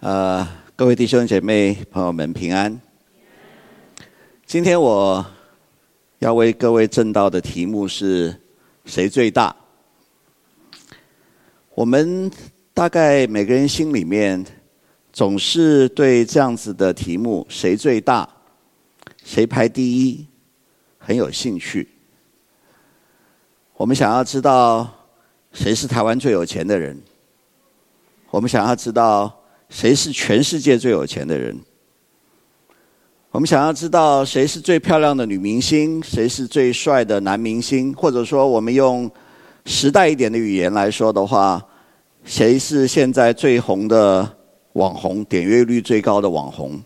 呃，各位弟兄姐妹、朋友们平安。今天我要为各位证道的题目是“谁最大”。我们大概每个人心里面总是对这样子的题目“谁最大”“谁排第一”很有兴趣。我们想要知道谁是台湾最有钱的人，我们想要知道。谁是全世界最有钱的人？我们想要知道谁是最漂亮的女明星，谁是最帅的男明星，或者说我们用时代一点的语言来说的话，谁是现在最红的网红，点阅率最高的网红？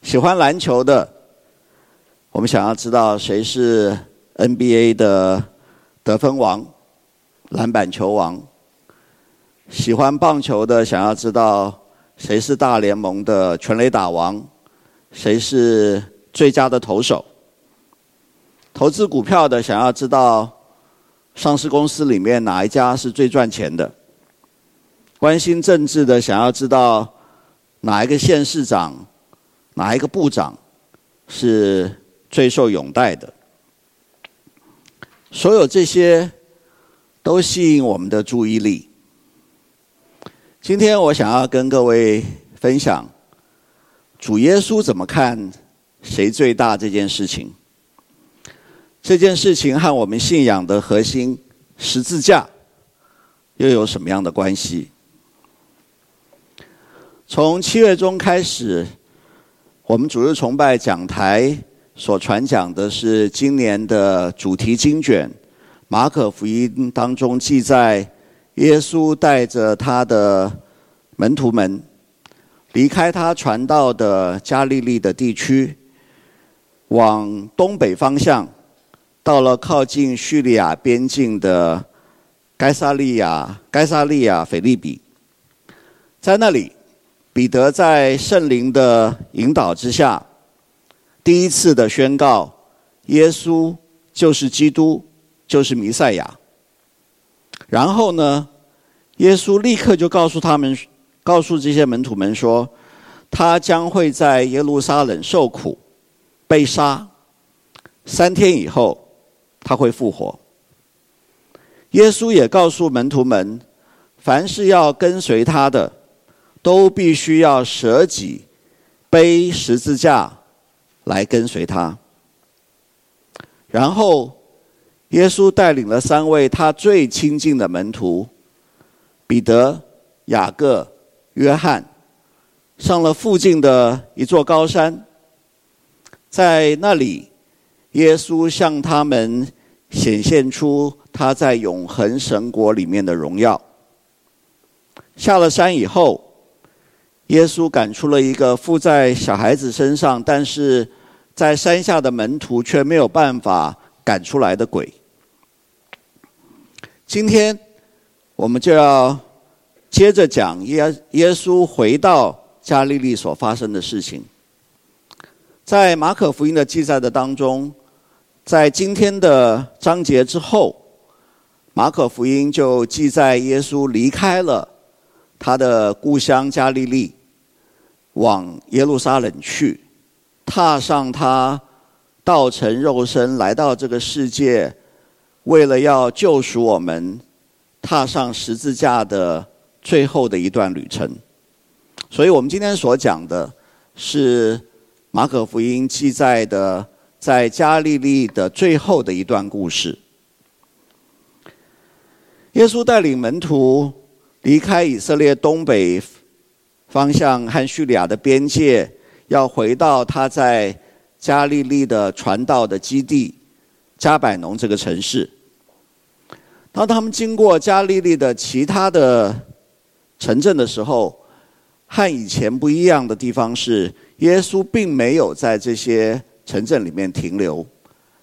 喜欢篮球的，我们想要知道谁是 NBA 的得分王、篮板球王。喜欢棒球的，想要知道谁是大联盟的全垒打王，谁是最佳的投手。投资股票的，想要知道上市公司里面哪一家是最赚钱的。关心政治的，想要知道哪一个县市长、哪一个部长是最受拥戴的。所有这些都吸引我们的注意力。今天我想要跟各位分享，主耶稣怎么看谁最大这件事情。这件事情和我们信仰的核心十字架又有什么样的关系？从七月中开始，我们主日崇拜讲台所传讲的是今年的主题经卷《马可福音》当中记载。耶稣带着他的门徒们离开他传道的加利利的地区，往东北方向，到了靠近叙利亚边境的该撒利亚，该撒利亚腓立比。在那里，彼得在圣灵的引导之下，第一次的宣告：耶稣就是基督，就是弥赛亚。然后呢，耶稣立刻就告诉他们，告诉这些门徒们说，他将会在耶路撒冷受苦、被杀，三天以后他会复活。耶稣也告诉门徒们，凡是要跟随他的，都必须要舍己，背十字架来跟随他。然后。耶稣带领了三位他最亲近的门徒，彼得、雅各、约翰，上了附近的一座高山，在那里，耶稣向他们显现出他在永恒神国里面的荣耀。下了山以后，耶稣赶出了一个附在小孩子身上，但是在山下的门徒却没有办法赶出来的鬼。今天我们就要接着讲耶耶稣回到加利利所发生的事情。在马可福音的记载的当中，在今天的章节之后，马可福音就记载耶稣离开了他的故乡加利利，往耶路撒冷去，踏上他道成肉身来到这个世界。为了要救赎我们，踏上十字架的最后的一段旅程，所以我们今天所讲的是马可福音记载的在加利利的最后的一段故事。耶稣带领门徒离开以色列东北方向和叙利亚的边界，要回到他在加利利的传道的基地加百农这个城市。当他们经过加利利的其他的城镇的时候，和以前不一样的地方是，耶稣并没有在这些城镇里面停留，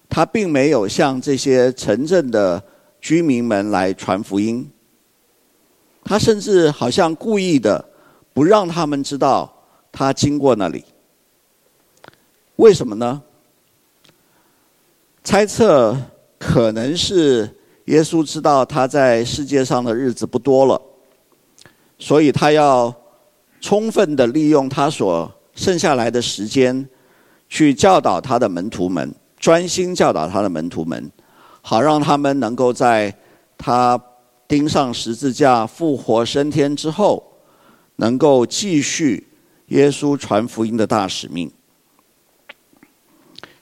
他并没有向这些城镇的居民们来传福音，他甚至好像故意的不让他们知道他经过那里。为什么呢？猜测可能是。耶稣知道他在世界上的日子不多了，所以他要充分的利用他所剩下来的时间，去教导他的门徒们，专心教导他的门徒们，好让他们能够在他钉上十字架、复活升天之后，能够继续耶稣传福音的大使命。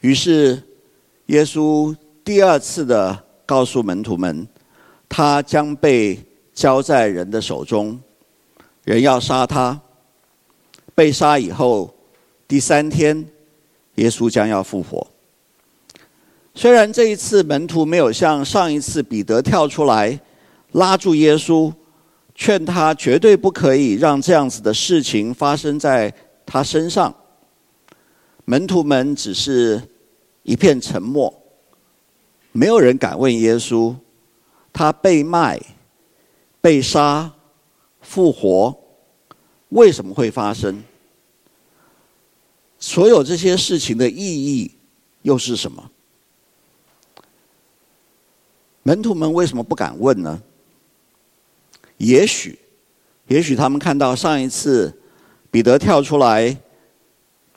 于是，耶稣第二次的告诉门徒们，他将被交在人的手中，人要杀他。被杀以后，第三天，耶稣将要复活。虽然这一次门徒没有像上一次彼得跳出来拉住耶稣，劝他绝对不可以让这样子的事情发生在他身上，门徒们只是。一片沉默，没有人敢问耶稣：他被卖、被杀、复活，为什么会发生？所有这些事情的意义又是什么？门徒们为什么不敢问呢？也许，也许他们看到上一次彼得跳出来。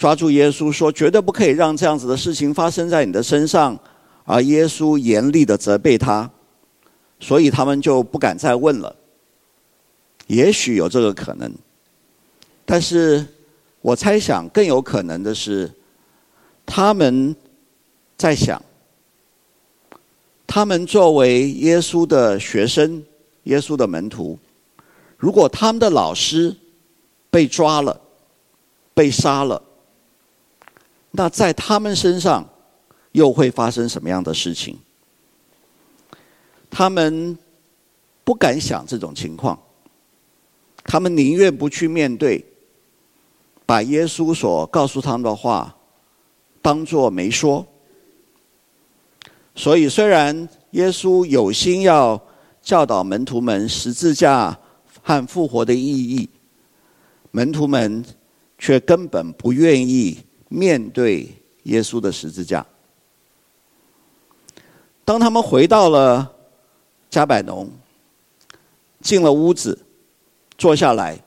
抓住耶稣说：“绝对不可以让这样子的事情发生在你的身上。”而耶稣严厉的责备他，所以他们就不敢再问了。也许有这个可能，但是我猜想更有可能的是，他们在想，他们作为耶稣的学生、耶稣的门徒，如果他们的老师被抓了、被杀了。那在他们身上又会发生什么样的事情？他们不敢想这种情况，他们宁愿不去面对，把耶稣所告诉他们的话当作没说。所以，虽然耶稣有心要教导门徒们十字架和复活的意义，门徒们却根本不愿意。面对耶稣的十字架，当他们回到了加百农，进了屋子，坐下来，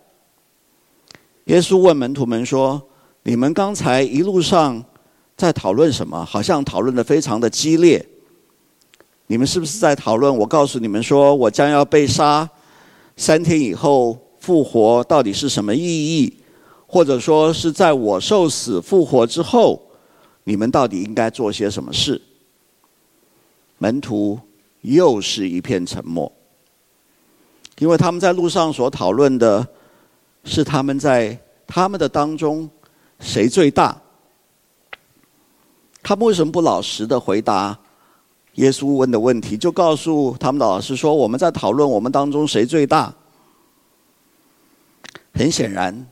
耶稣问门徒们说：“你们刚才一路上在讨论什么？好像讨论的非常的激烈。你们是不是在讨论？我告诉你们说，我将要被杀，三天以后复活，到底是什么意义？”或者说是在我受死复活之后，你们到底应该做些什么事？门徒又是一片沉默，因为他们在路上所讨论的是他们在他们的当中谁最大。他们为什么不老实的回答耶稣问的问题？就告诉他们的老师说：“我们在讨论我们当中谁最大。”很显然。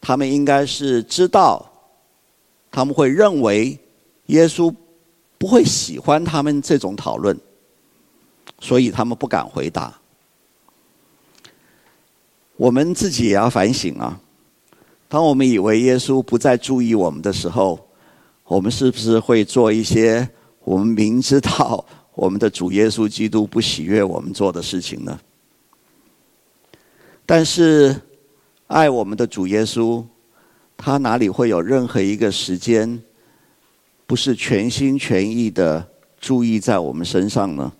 他们应该是知道，他们会认为耶稣不会喜欢他们这种讨论，所以他们不敢回答。我们自己也要反省啊！当我们以为耶稣不再注意我们的时候，我们是不是会做一些我们明知道 我们的主耶稣基督不喜悦我们做的事情呢？但是。爱我们的主耶稣，他哪里会有任何一个时间，不是全心全意的注意在我们身上呢？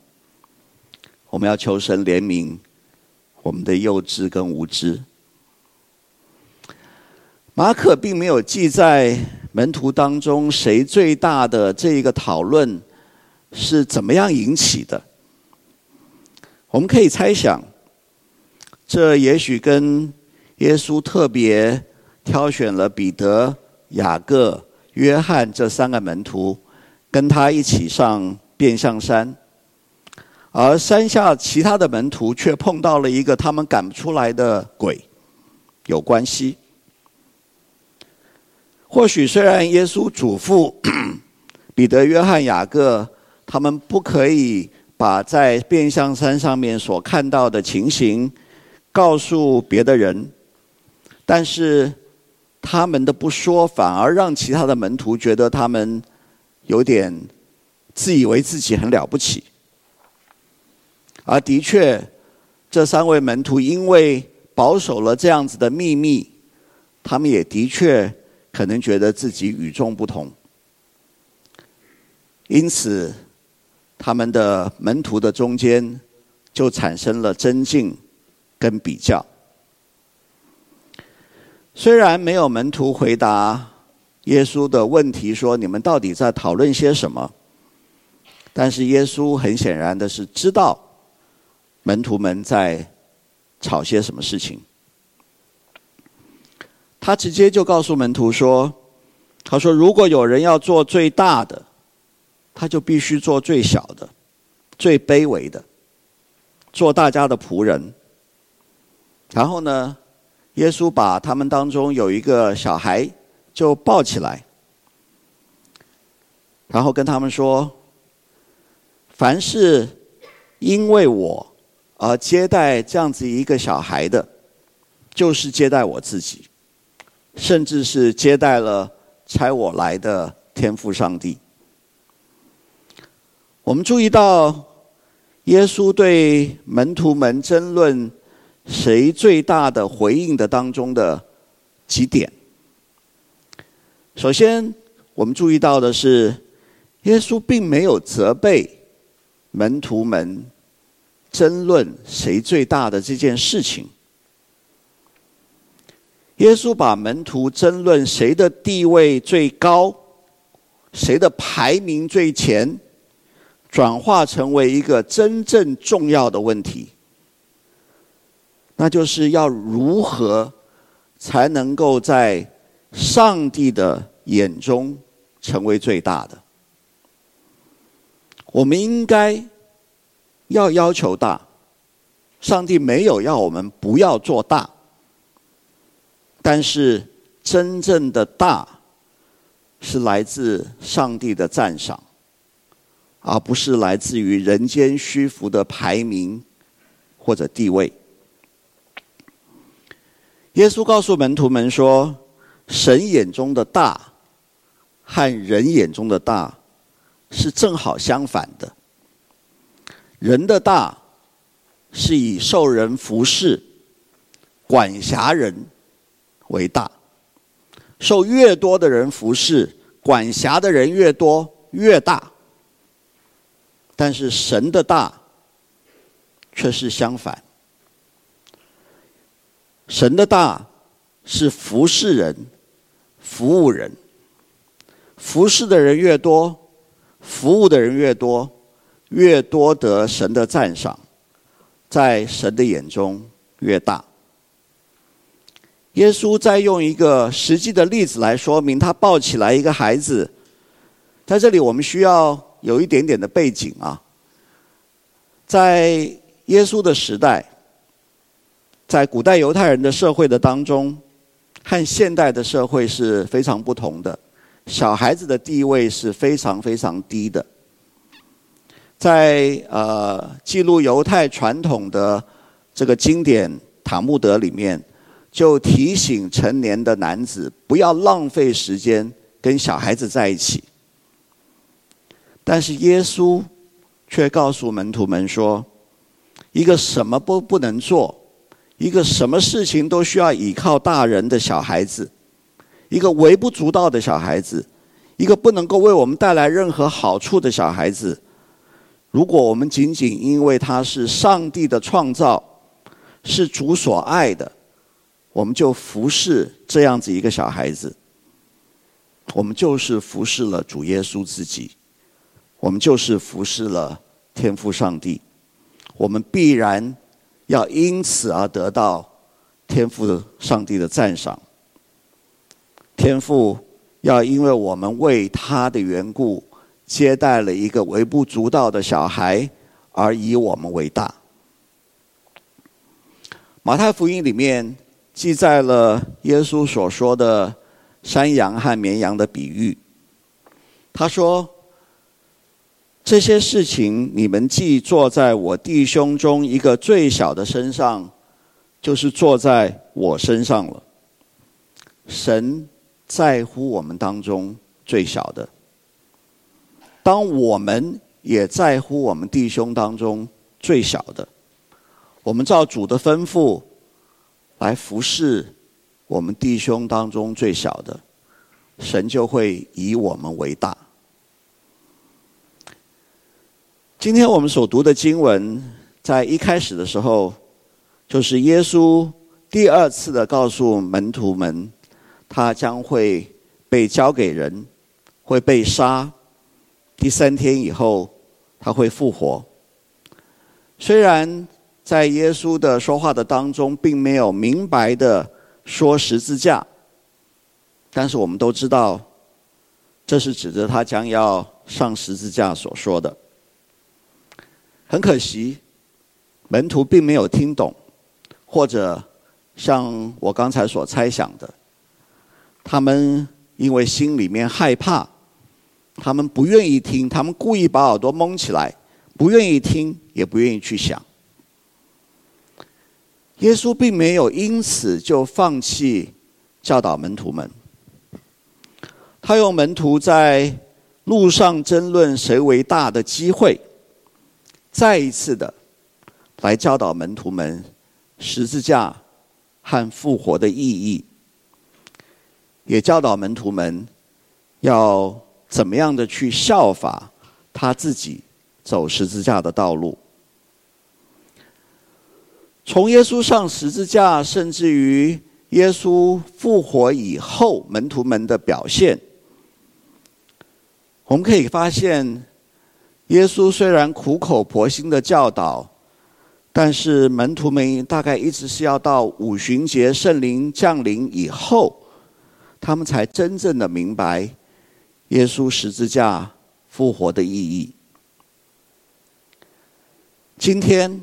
我们要求神怜悯我们的幼稚跟无知。马可并没有记在门徒当中谁最大的这一个讨论是怎么样引起的。我们可以猜想，这也许跟。耶稣特别挑选了彼得、雅各、约翰这三个门徒，跟他一起上变相山，而山下其他的门徒却碰到了一个他们赶不出来的鬼，有关系。或许虽然耶稣嘱咐 彼得、约翰、雅各，他们不可以把在变相山上面所看到的情形告诉别的人。但是，他们的不说，反而让其他的门徒觉得他们有点自以为自己很了不起。而的确，这三位门徒因为保守了这样子的秘密，他们也的确可能觉得自己与众不同，因此他们的门徒的中间就产生了争竞跟比较。虽然没有门徒回答耶稣的问题，说你们到底在讨论些什么，但是耶稣很显然的是知道门徒们在吵些什么事情。他直接就告诉门徒说：“他说，如果有人要做最大的，他就必须做最小的、最卑微的，做大家的仆人。然后呢？”耶稣把他们当中有一个小孩就抱起来，然后跟他们说：“凡是因为我而接待这样子一个小孩的，就是接待我自己，甚至是接待了差我来的天父上帝。”我们注意到，耶稣对门徒们争论。谁最大的回应的当中的几点？首先，我们注意到的是，耶稣并没有责备门徒们争论谁最大的这件事情。耶稣把门徒争论谁的地位最高、谁的排名最前，转化成为一个真正重要的问题。那就是要如何才能够在上帝的眼中成为最大的？我们应该要要求大，上帝没有要我们不要做大，但是真正的大是来自上帝的赞赏，而不是来自于人间虚浮的排名或者地位。耶稣告诉门徒们说：“神眼中的大和人眼中的大是正好相反的。人的大是以受人服侍、管辖人为大，受越多的人服侍、管辖的人越多越大。但是神的大却是相反。”神的大是服侍人、服务人，服侍的人越多，服务的人越多，越多得神的赞赏，在神的眼中越大。耶稣再用一个实际的例子来说明，他抱起来一个孩子，在这里我们需要有一点点的背景啊，在耶稣的时代。在古代犹太人的社会的当中，和现代的社会是非常不同的。小孩子的地位是非常非常低的。在呃记录犹太传统的这个经典《塔木德》里面，就提醒成年的男子不要浪费时间跟小孩子在一起。但是耶稣却告诉门徒们说，一个什么都不能做。一个什么事情都需要依靠大人的小孩子，一个微不足道的小孩子，一个不能够为我们带来任何好处的小孩子，如果我们仅仅因为他是上帝的创造，是主所爱的，我们就服侍这样子一个小孩子，我们就是服侍了主耶稣自己，我们就是服侍了天父上帝，我们必然。要因此而得到天父上帝的赞赏。天父要因为我们为他的缘故接待了一个微不足道的小孩，而以我们为大。马太福音里面记载了耶稣所说的山羊和绵羊的比喻。他说。这些事情，你们既做在我弟兄中一个最小的身上，就是坐在我身上了。神在乎我们当中最小的，当我们也在乎我们弟兄当中最小的，我们照主的吩咐，来服侍我们弟兄当中最小的，神就会以我们为大。今天我们所读的经文，在一开始的时候，就是耶稣第二次的告诉门徒们，他将会被交给人，会被杀，第三天以后他会复活。虽然在耶稣的说话的当中，并没有明白的说十字架，但是我们都知道，这是指着他将要上十字架所说的。很可惜，门徒并没有听懂，或者像我刚才所猜想的，他们因为心里面害怕，他们不愿意听，他们故意把耳朵蒙起来，不愿意听，也不愿意去想。耶稣并没有因此就放弃教导门徒们，他用门徒在路上争论谁为大的机会。再一次的来教导门徒们十字架和复活的意义，也教导门徒们要怎么样的去效法他自己走十字架的道路。从耶稣上十字架，甚至于耶稣复活以后，门徒们的表现，我们可以发现。耶稣虽然苦口婆心的教导，但是门徒们大概一直是要到五旬节圣灵降临以后，他们才真正的明白耶稣十字架复活的意义。今天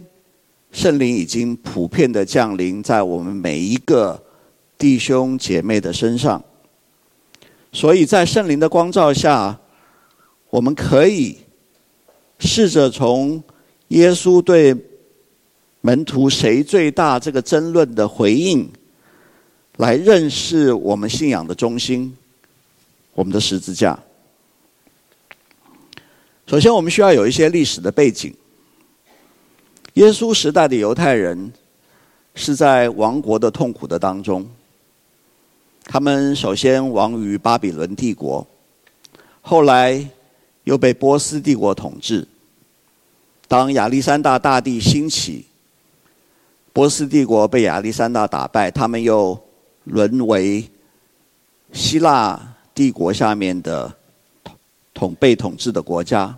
圣灵已经普遍的降临在我们每一个弟兄姐妹的身上，所以在圣灵的光照下，我们可以。试着从耶稣对门徒谁最大这个争论的回应，来认识我们信仰的中心，我们的十字架。首先，我们需要有一些历史的背景。耶稣时代的犹太人是在亡国的痛苦的当中，他们首先亡于巴比伦帝国，后来又被波斯帝国统治。当亚历山大大帝兴起，波斯帝国被亚历山大打败，他们又沦为希腊帝国下面的统被统治的国家。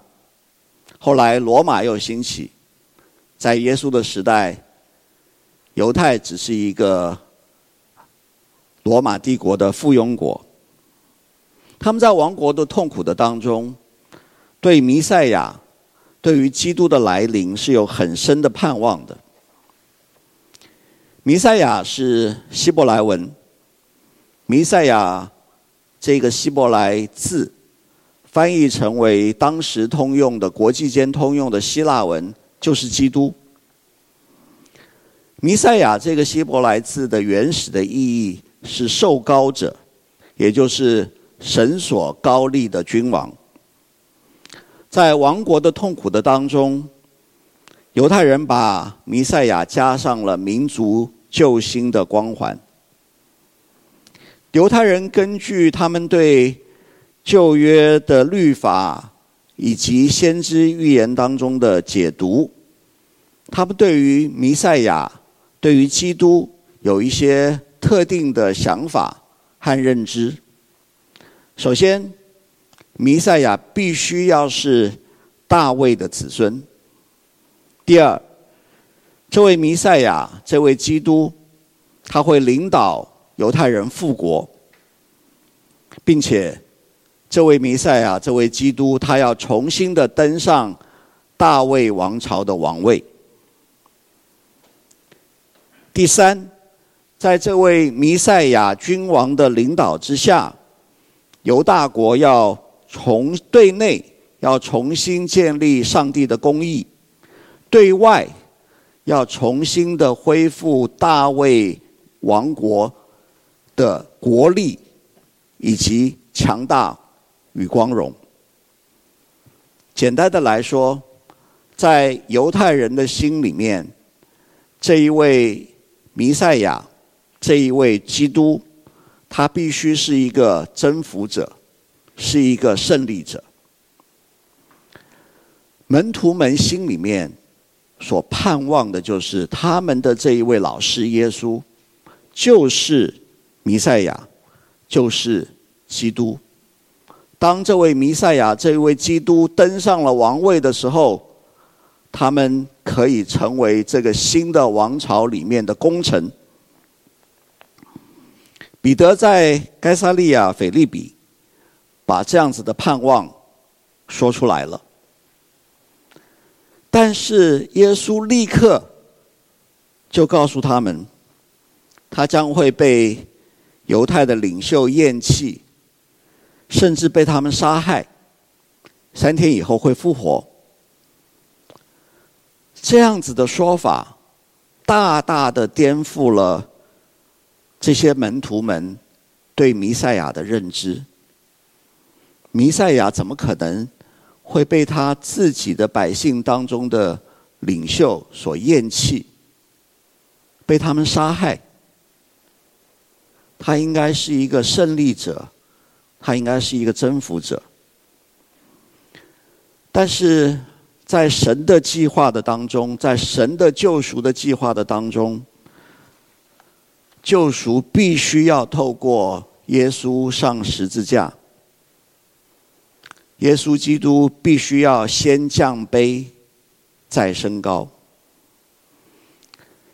后来罗马又兴起，在耶稣的时代，犹太只是一个罗马帝国的附庸国。他们在亡国的痛苦的当中，对弥赛亚。对于基督的来临是有很深的盼望的。弥赛亚是希伯来文，弥赛亚这个希伯来字翻译成为当时通用的国际间通用的希腊文，就是基督。弥赛亚这个希伯来字的原始的意义是受膏者，也就是神所膏立的君王。在亡国的痛苦的当中，犹太人把弥赛亚加上了民族救星的光环。犹太人根据他们对旧约的律法以及先知预言当中的解读，他们对于弥赛亚、对于基督有一些特定的想法和认知。首先，弥赛亚必须要是大卫的子孙。第二，这位弥赛亚，这位基督，他会领导犹太人复国，并且这位弥赛亚，这位基督，他要重新的登上大卫王朝的王位。第三，在这位弥赛亚君王的领导之下，犹大国要。从对内要重新建立上帝的公义，对外要重新的恢复大卫王国的国力以及强大与光荣。简单的来说，在犹太人的心里面，这一位弥赛亚这一位基督，他必须是一个征服者，是一个胜利者。门徒们心里面所盼望的就是他们的这一位老师耶稣，就是弥赛亚，就是基督。当这位弥赛亚、这位基督登上了王位的时候，他们可以成为这个新的王朝里面的功臣。彼得在该撒利亚腓利比，把这样子的盼望说出来了。但是耶稣立刻就告诉他们，他将会被犹太的领袖厌弃，甚至被他们杀害，三天以后会复活。这样子的说法，大大的颠覆了这些门徒们对弥赛亚的认知。弥赛亚怎么可能会被他自己的百姓当中的领袖所厌弃，被他们杀害。他应该是一个胜利者，他应该是一个征服者。但是在神的计划的当中，在神的救赎的计划的当中，救赎必须要透过耶稣上十字架。耶稣基督必须要先降卑，再升高。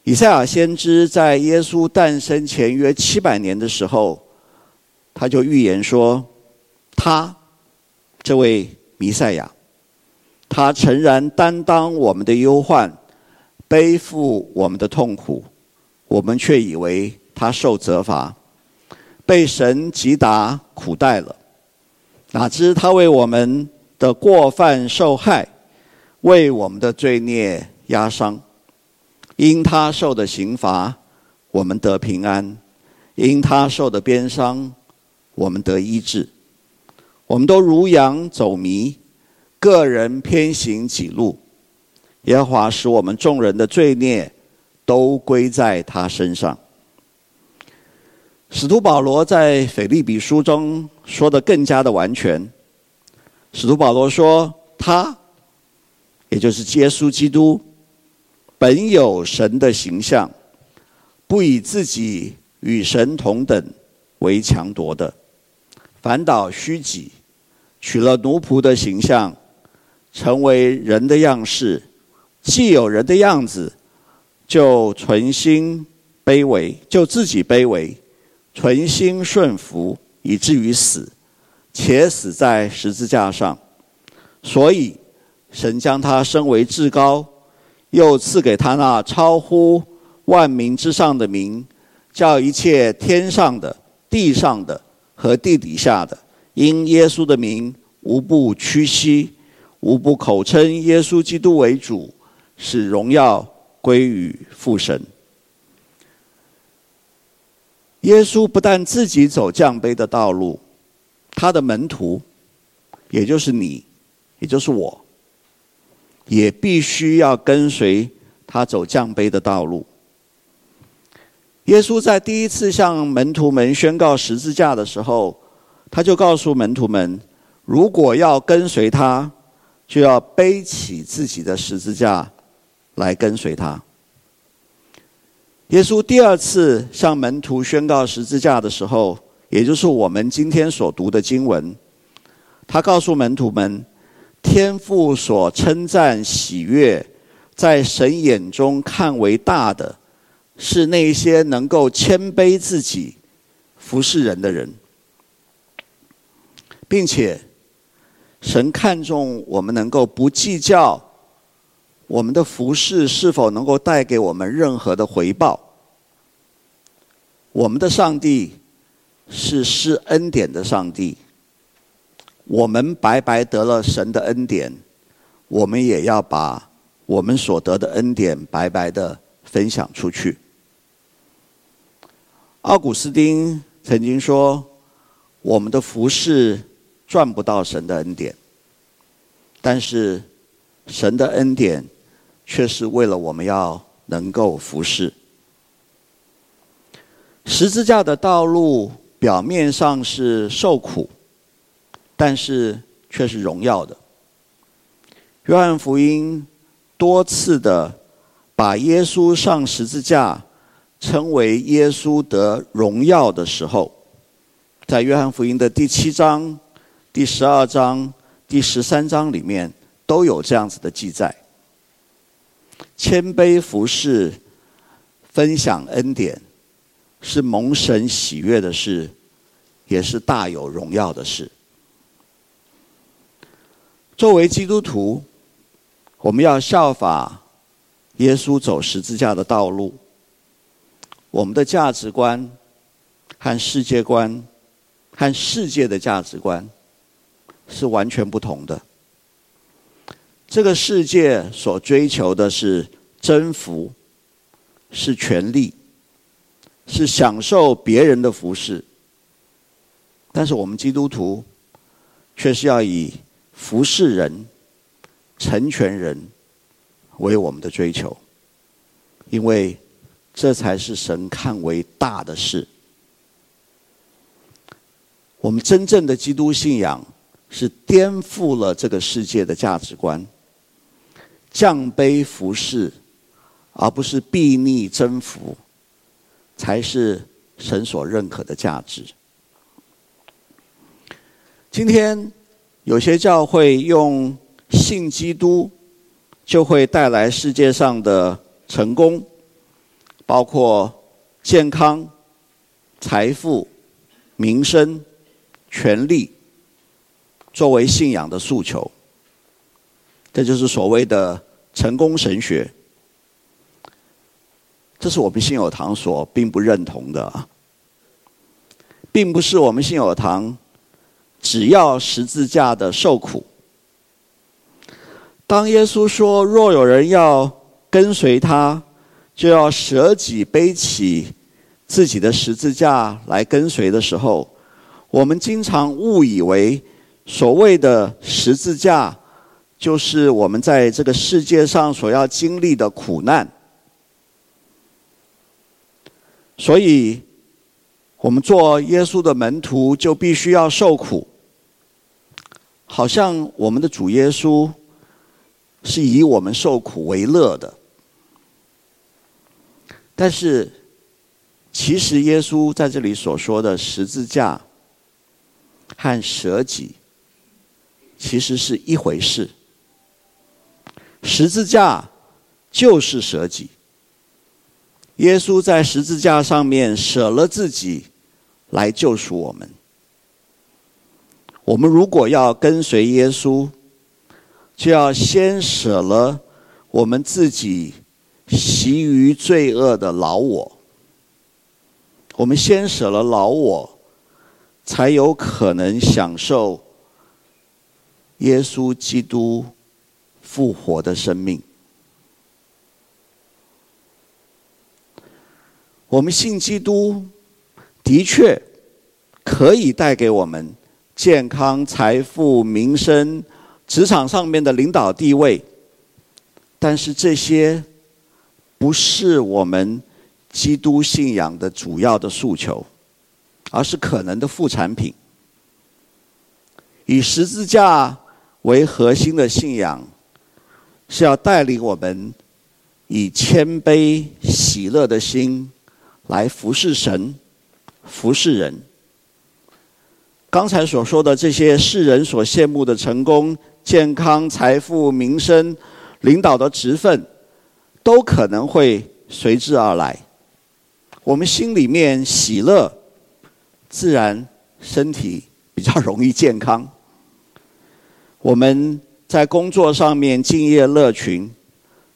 以赛亚先知在耶稣诞生前约七百年的时候，他就预言说：“他，这位弥赛亚，他诚然担当我们的忧患，背负我们的痛苦，我们却以为他受责罚，被神击打苦待了。”哪知他为我们的过犯受害，为我们的罪孽压伤。因他受的刑罚，我们得平安；因他受的鞭伤，我们得医治。我们都如羊走迷，各人偏行己路。耶和华使我们众人的罪孽都归在他身上。使徒保罗在腓立比书中说的更加的完全。使徒保罗说：“他，也就是耶稣基督，本有神的形象，不以自己与神同等为强夺的，反倒虚己，取了奴仆的形象，成为人的样式。既有人的样子，就存心卑微，就自己卑微。”存心顺服，以至于死，且死在十字架上。所以，神将他升为至高，又赐给他那超乎万民之上的名，叫一切天上的、地上的和地底下的，因耶稣的名，无不屈膝，无不口称耶稣基督为主，使荣耀归于父神。耶稣不但自己走降卑的道路，他的门徒，也就是你，也就是我，也必须要跟随他走降卑的道路。耶稣在第一次向门徒们宣告十字架的时候，他就告诉门徒们：如果要跟随他，就要背起自己的十字架来跟随他。耶稣第二次向门徒宣告十字架的时候，也就是我们今天所读的经文，他告诉门徒们：天父所称赞喜悦，在神眼中看为大的，是那些能够谦卑自己、服侍人的人，并且神看重我们能够不计较。我们的服饰是否能够带给我们任何的回报？我们的上帝是施恩典的上帝，我们白白得了神的恩典，我们也要把我们所得的恩典白白的分享出去。奥古斯丁曾经说：“我们的服饰赚不到神的恩典，但是神的恩典。”却是为了我们要能够服侍。十字架的道路表面上是受苦，但是却是荣耀的。约翰福音多次的把耶稣上十字架称为耶稣得荣耀的时候，在约翰福音的第七章、第十二章、第十三章里面都有这样子的记载。谦卑服侍、分享恩典，是蒙神喜悦的事，也是大有荣耀的事。作为基督徒，我们要效法耶稣走十字架的道路。我们的价值观和世界观和世界的价值观是完全不同的。这个世界所追求的是征服，是权力，是享受别人的服侍。但是我们基督徒却是要以服侍人、成全人为我们的追求，因为这才是神看为大的事。我们真正的基督信仰是颠覆了这个世界的价值观。降卑服侍，而不是避逆征服，才是神所认可的价值。今天有些教会用信基督就会带来世界上的成功，包括健康、财富、名声、权力，作为信仰的诉求。这就是所谓的成功神学，这是我们信友堂所并不认同的，并不是我们信友堂只要十字架的受苦。当耶稣说：“若有人要跟随他，就要舍己背起自己的十字架来跟随”的时候，我们经常误以为所谓的十字架。就是我们在这个世界上所要经历的苦难，所以，我们做耶稣的门徒就必须要受苦，好像我们的主耶稣是以我们受苦为乐的。但是，其实耶稣在这里所说的十字架和舍己，其实是一回事。十字架就是舍己。耶稣在十字架上面舍了自己，来救赎我们。我们如果要跟随耶稣，就要先舍了我们自己习于罪恶的老我。我们先舍了老我，才有可能享受耶稣基督。复活的生命，我们信基督，的确可以带给我们健康、财富、名声、职场上面的领导地位，但是这些不是我们基督信仰的主要的诉求，而是可能的副产品。以十字架为核心的信仰。是要带领我们以谦卑喜乐的心来服侍神、服侍人。刚才所说的这些世人所羡慕的成功、健康、财富、名声、领导的职分，都可能会随之而来。我们心里面喜乐，自然身体比较容易健康。我们。在工作上面敬业乐群，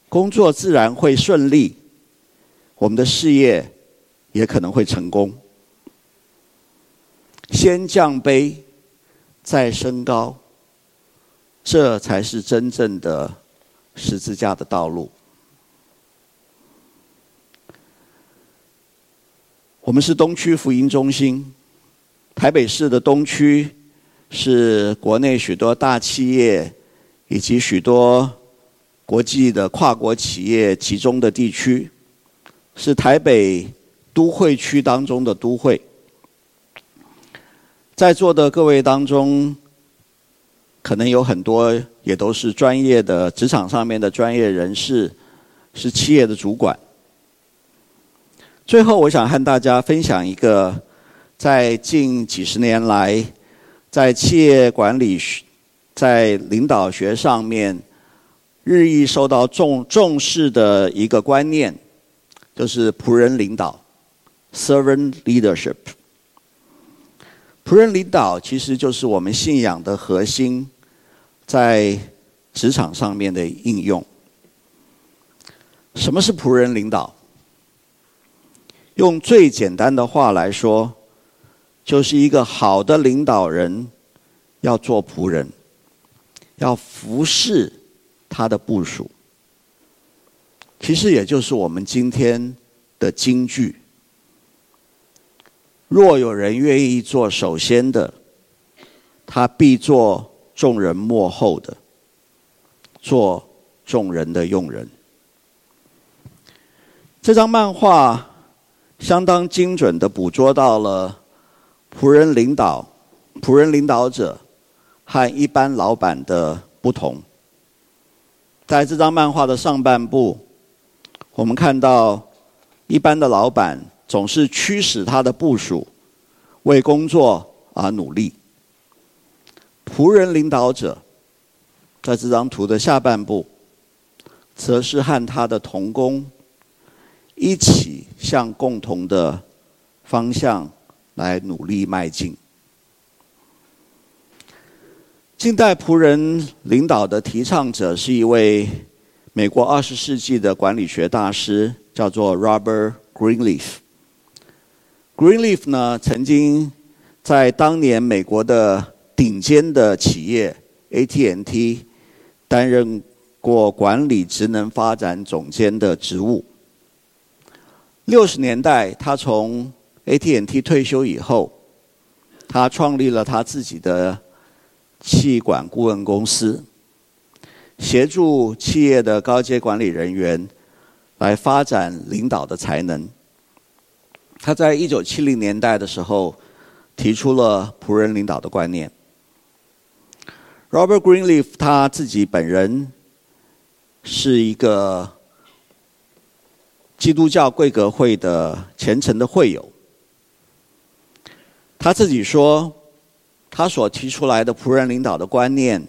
工作自然会顺利，我们的事业也可能会成功。先降卑，再升高，这才是真正的十字架的道路。我们是东区福音中心，台北市的东区是国内许多大企业。以及许多国际的跨国企业集中的地区，是台北都会区当中的都会。在座的各位当中，可能有很多也都是专业的职场上面的专业人士，是企业的主管。最后，我想和大家分享一个，在近几十年来，在企业管理、在领导学上面，日益受到重重视的一个观念，就是仆人领导 （servant leadership）。仆人领导其实就是我们信仰的核心，在职场上面的应用。什么是仆人领导？用最简单的话来说，就是一个好的领导人要做仆人，要服侍他的部署。其实也就是我们今天的京剧：若有人愿意做首先的，他必做众人末后的，做众人的用人。这张漫画。相当精准的捕捉到了仆人领导、仆人领导者和一般老板的不同。在这张漫画的上半部，我们看到一般的老板总是驱使他的部属为工作而努力。仆人领导者在这张图的下半部，则是和他的同工。一起向共同的方向来努力迈进。近代仆人领导的提倡者是一位美国二十世纪的管理学大师，叫做 Robert Greenleaf。Greenleaf 呢，曾经在当年美国的顶尖的企业 AT&T 担任过管理职能发展总监的职务。六十年代，他从 AT&T 退休以后，他创立了他自己的气管顾问公司，协助企业的高阶管理人员来发展领导的才能。他在一九七零年代的时候提出了仆人领导的观念。Robert Greenleaf 他自己本人是一个。基督教贵格会的虔诚的会友，他自己说，他所提出来的仆人领导的观念，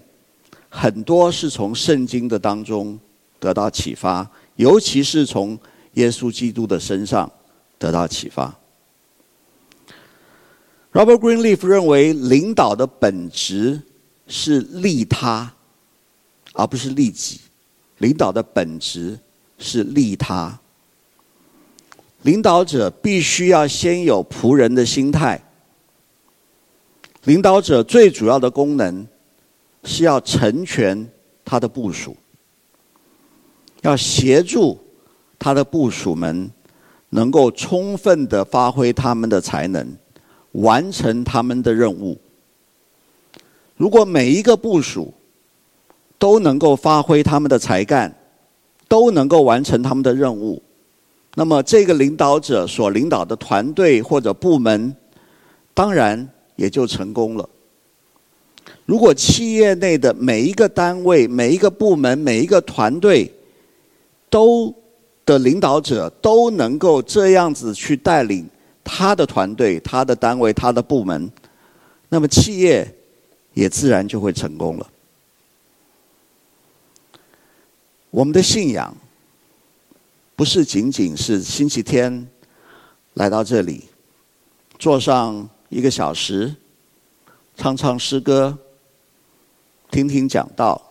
很多是从圣经的当中得到启发，尤其是从耶稣基督的身上得到启发。Robert Greenleaf 认为，领导的本质是利他，而不是利己。领导的本质是利他。领导者必须要先有仆人的心态。领导者最主要的功能是要成全他的部署，要协助他的部署们能够充分的发挥他们的才能，完成他们的任务。如果每一个部署都能够发挥他们的才干，都能够完成他们的任务。那么，这个领导者所领导的团队或者部门，当然也就成功了。如果企业内的每一个单位、每一个部门、每一个团队，都的领导者都能够这样子去带领他的团队、他的单位、他的部门，那么企业也自然就会成功了。我们的信仰。不是仅仅是星期天来到这里，坐上一个小时，唱唱诗歌，听听讲道，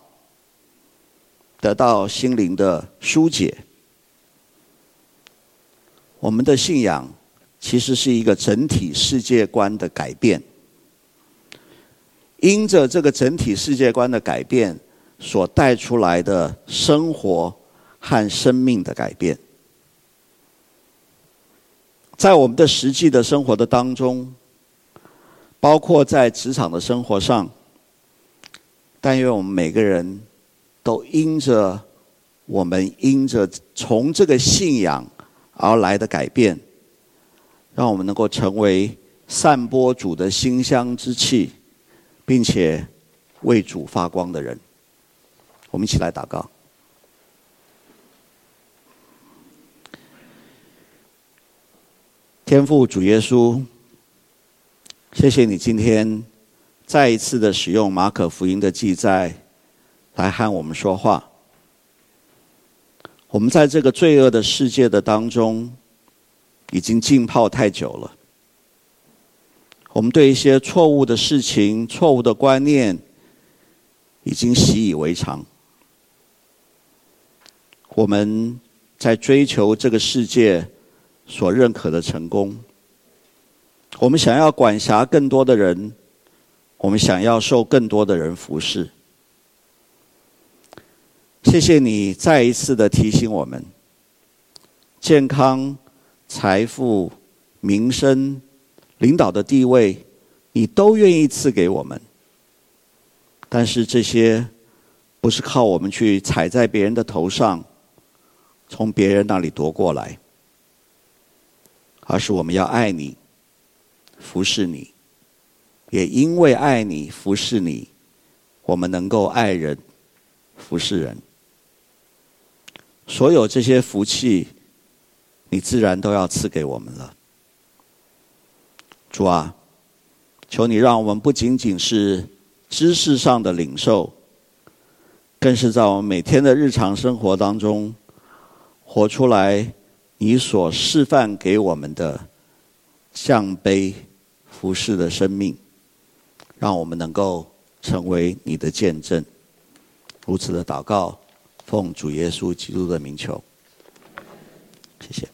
得到心灵的疏解。我们的信仰其实是一个整体世界观的改变，因着这个整体世界观的改变所带出来的生活。和生命的改变，在我们的实际的生活的当中，包括在职场的生活上，但愿我们每个人都因着我们因着从这个信仰而来的改变，让我们能够成为散播主的馨香之气，并且为主发光的人。我们一起来祷告。天父主耶稣，谢谢你今天再一次的使用马可福音的记载来和我们说话。我们在这个罪恶的世界的当中，已经浸泡太久了。我们对一些错误的事情、错误的观念，已经习以为常。我们在追求这个世界。所认可的成功，我们想要管辖更多的人，我们想要受更多的人服侍。谢谢你再一次的提醒我们：健康、财富、名声、领导的地位，你都愿意赐给我们。但是这些不是靠我们去踩在别人的头上，从别人那里夺过来。而是我们要爱你，服侍你，也因为爱你，服侍你，我们能够爱人，服侍人。所有这些福气，你自然都要赐给我们了。主啊，求你让我们不仅仅是知识上的领受，更是在我们每天的日常生活当中活出来。你所示范给我们的降卑服侍的生命，让我们能够成为你的见证。如此的祷告，奉主耶稣基督的名求，谢谢。